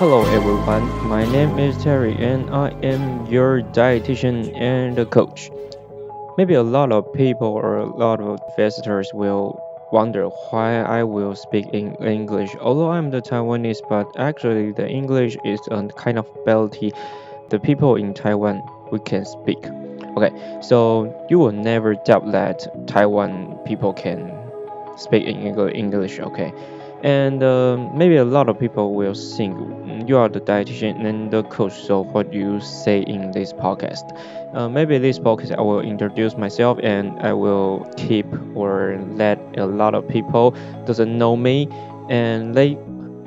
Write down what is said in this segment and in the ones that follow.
Hello everyone, my name is Terry and I am your dietitian and coach. Maybe a lot of people or a lot of visitors will wonder why I will speak in English. Although I'm the Taiwanese, but actually the English is a kind of ability the people in Taiwan we can speak. Okay, so you will never doubt that Taiwan people can speak in English. Okay, and uh, maybe a lot of people will think mm, you are the dietitian and the coach. So what you say in this podcast? Uh, maybe this podcast I will introduce myself and I will keep or let a lot of people doesn't know me and they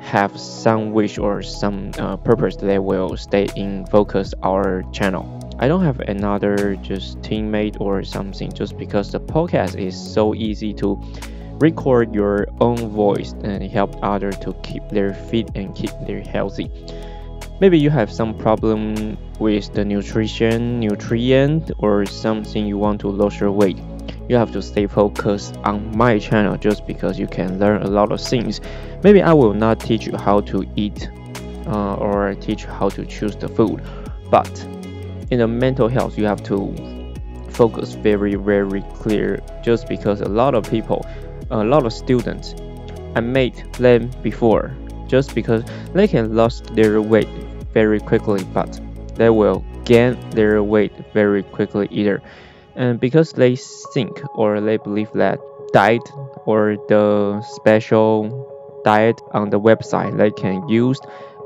have some wish or some uh, purpose they will stay in focus our channel. I don't have another just teammate or something just because the podcast is so easy to record your own voice and help others to keep their fit and keep their healthy. Maybe you have some problem with the nutrition, nutrient, or something you want to lose your weight. You have to stay focused on my channel just because you can learn a lot of things. Maybe I will not teach you how to eat uh, or teach you how to choose the food, but in the mental health, you have to focus very, very clear just because a lot of people, a lot of students, I made them before just because they can lose their weight very quickly, but they will gain their weight very quickly either. And because they think or they believe that diet or the special diet on the website they can use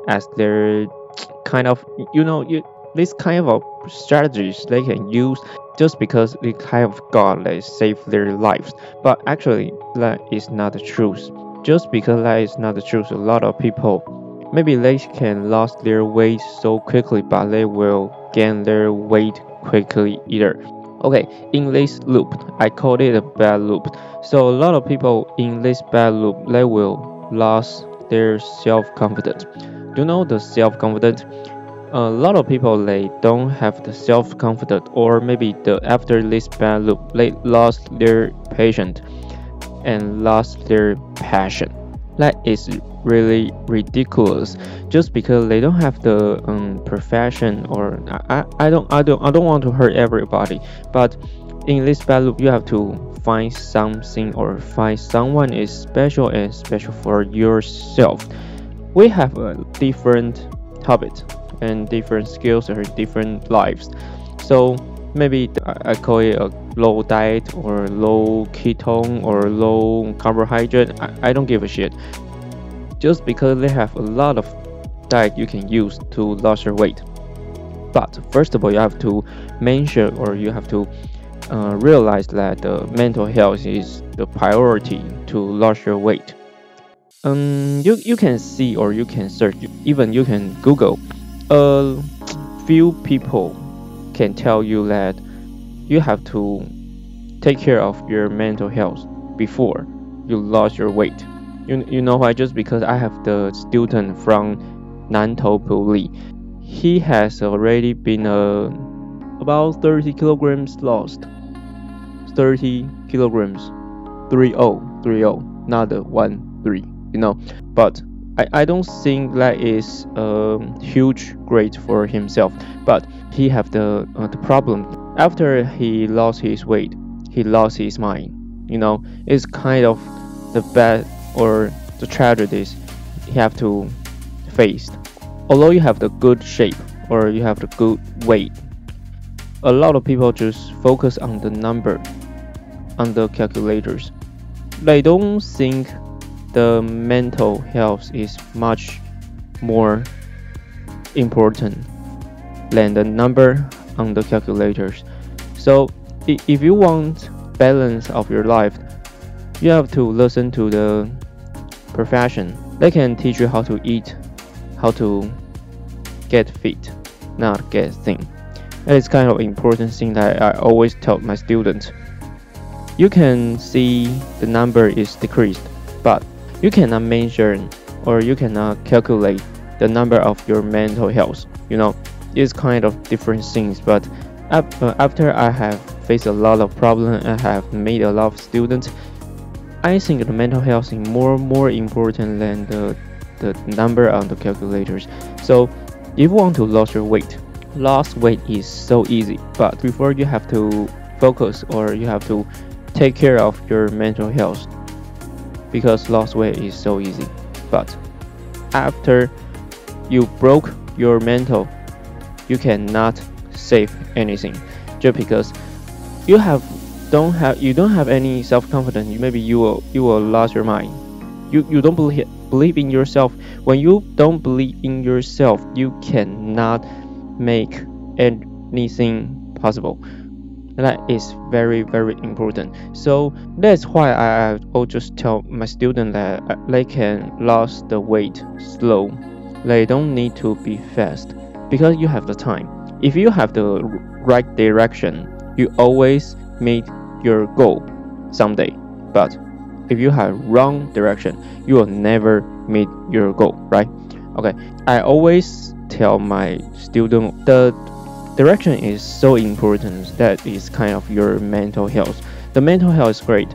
as their kind of you know you, this kind of strategies they can use just because they kind of God they save their lives. But actually that is not the truth. Just because that is not the truth a lot of people maybe they can lose their weight so quickly but they will gain their weight quickly either. Okay in this loop. I called it a bad loop. So a lot of people in this bad loop they will lose their self-confidence. Do you know the self-confidence a lot of people they don't have the self-confidence or maybe the after this bad loop they lost their patience and lost their passion. That is really ridiculous. Just because they don't have the um, profession or I, I don't I don't I don't want to hurt everybody. But in this bad loop you have to find something or find someone is special and special for yourself. We have a different habit and different skills or different lives. So maybe I call it a low diet or low ketone or low carbohydrate. I, I don't give a shit. Just because they have a lot of diet you can use to lose your weight. But first of all, you have to mention or you have to uh, realize that the mental health is the priority to lose your weight. Um, you, you can see or you can search, even you can Google a few people can tell you that you have to take care of your mental health before you lose your weight. You, you know why? Just because I have the student from Nantou Puli. He has already been uh, about 30 kilograms lost. 30 kilograms. 30, 30, not the 1 3, you know. But I, I don't think that is a huge great for himself, but he have the uh, the problem after he lost his weight, he lost his mind. You know, it's kind of the bad or the tragedies he have to face. Although you have the good shape or you have the good weight, a lot of people just focus on the number, on the calculators. They don't think the mental health is much more important than the number on the calculators. So if you want balance of your life, you have to listen to the profession. They can teach you how to eat, how to get fit, not get thin. That is kind of important thing that I always tell my students. You can see the number is decreased, but you cannot measure or you cannot calculate the number of your mental health. You know, it's kind of different things. But uh, after I have faced a lot of problems, I have made a lot of students. I think the mental health is more more important than the the number on the calculators. So if you want to lose your weight, lost weight is so easy, but before you have to focus or you have to take care of your mental health because lost weight is so easy. But after you broke your mental, you cannot save anything just because you have don't have you don't have any self confidence. Maybe you will you will lose your mind. You you don't believe believe in yourself. When you don't believe in yourself, you cannot make anything possible that is very very important. So that's why i will just tell my student that uh, they can lose the weight slow. They don't need to be fast because you have the time. If you have the right direction you always meet your goal someday. But if you have wrong direction you will never meet your goal right? Okay i always tell my student the direction is so important that is kind of your mental health. The mental health is great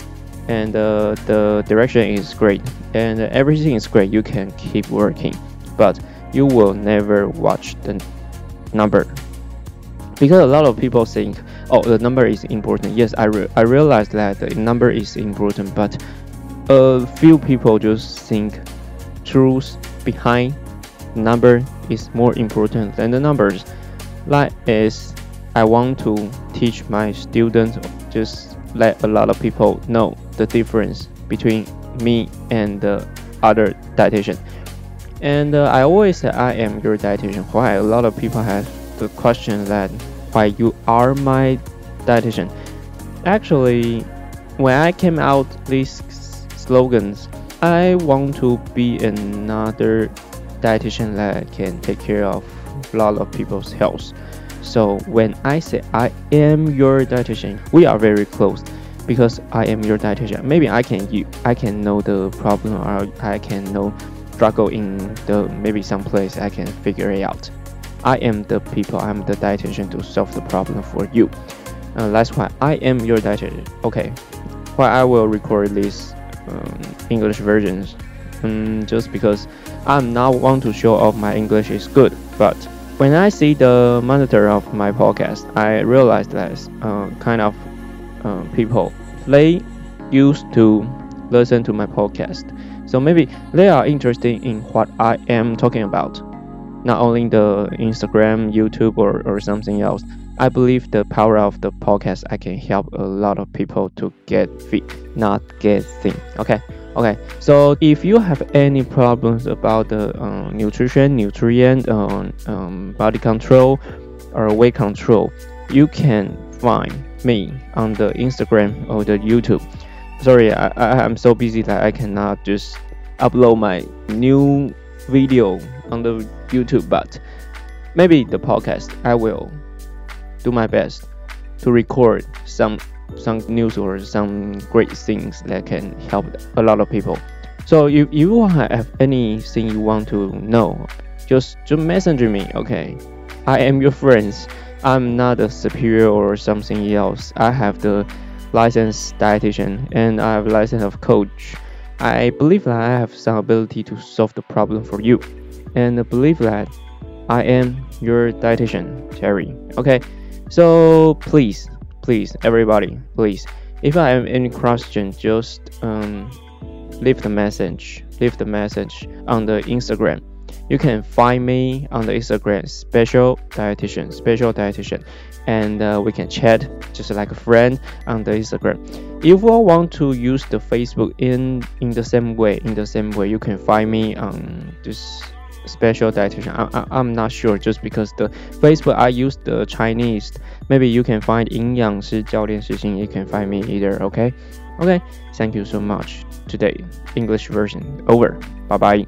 and uh, the direction is great and everything is great. You can keep working but you will never watch the number. Because a lot of people think oh the number is important. Yes i, re- I realize that the number is important but a few people just think truth behind number is more important than the numbers that is, I want to teach my students, just let a lot of people know the difference between me and the other dietitian. And uh, I always say I am your dietitian. Why a lot of people have the question that why you are my dietitian. Actually, when I came out these slogans, I want to be another dietitian that can take care of lot of people's health. So when I say I am your dietitian, we are very close because I am your dietitian. Maybe I can you I can know the problem or I can know struggle in the maybe some place I can figure it out. I am the people, I'm the dietitian to solve the problem for you. Uh, that's why I am your dietitian. Okay, why I will record these um, English versions, um, just because I'm not want to show off my English is good, but when I see the monitor of my podcast, I realize that uh, kind of uh, people they used to listen to my podcast, so maybe they are interested in what I am talking about, not only the Instagram, YouTube, or, or something else. I believe the power of the podcast I can help a lot of people to get fit, not get thin. Okay. Okay, so if you have any problems about the uh, nutrition, nutrient, uh, um, body control, or weight control, you can find me on the Instagram or the YouTube. Sorry, I, I am so busy that I cannot just upload my new video on the YouTube, but maybe the podcast I will do my best to record some some news or some great things that can help a lot of people. So if you have anything you want to know, just just message me. Okay, I am your friends. I'm not a superior or something else. I have the licensed dietitian and I have license of coach. I believe that I have some ability to solve the problem for you, and I believe that I am your dietitian, Terry. Okay, so please please everybody please. If i have any question just um, leave the message leave the message on the instagram. You can find me on the instagram special dietitian special dietitian and uh, we can chat just like a friend on the instagram. If you want to use the facebook in in the same way in the same way you can find me on this special dietitian. I, am not sure just because the Facebook I use the Chinese. Maybe you can find 营养师教练实心. You can find me either. Okay, okay. Thank you so much. Today English version over. Bye bye.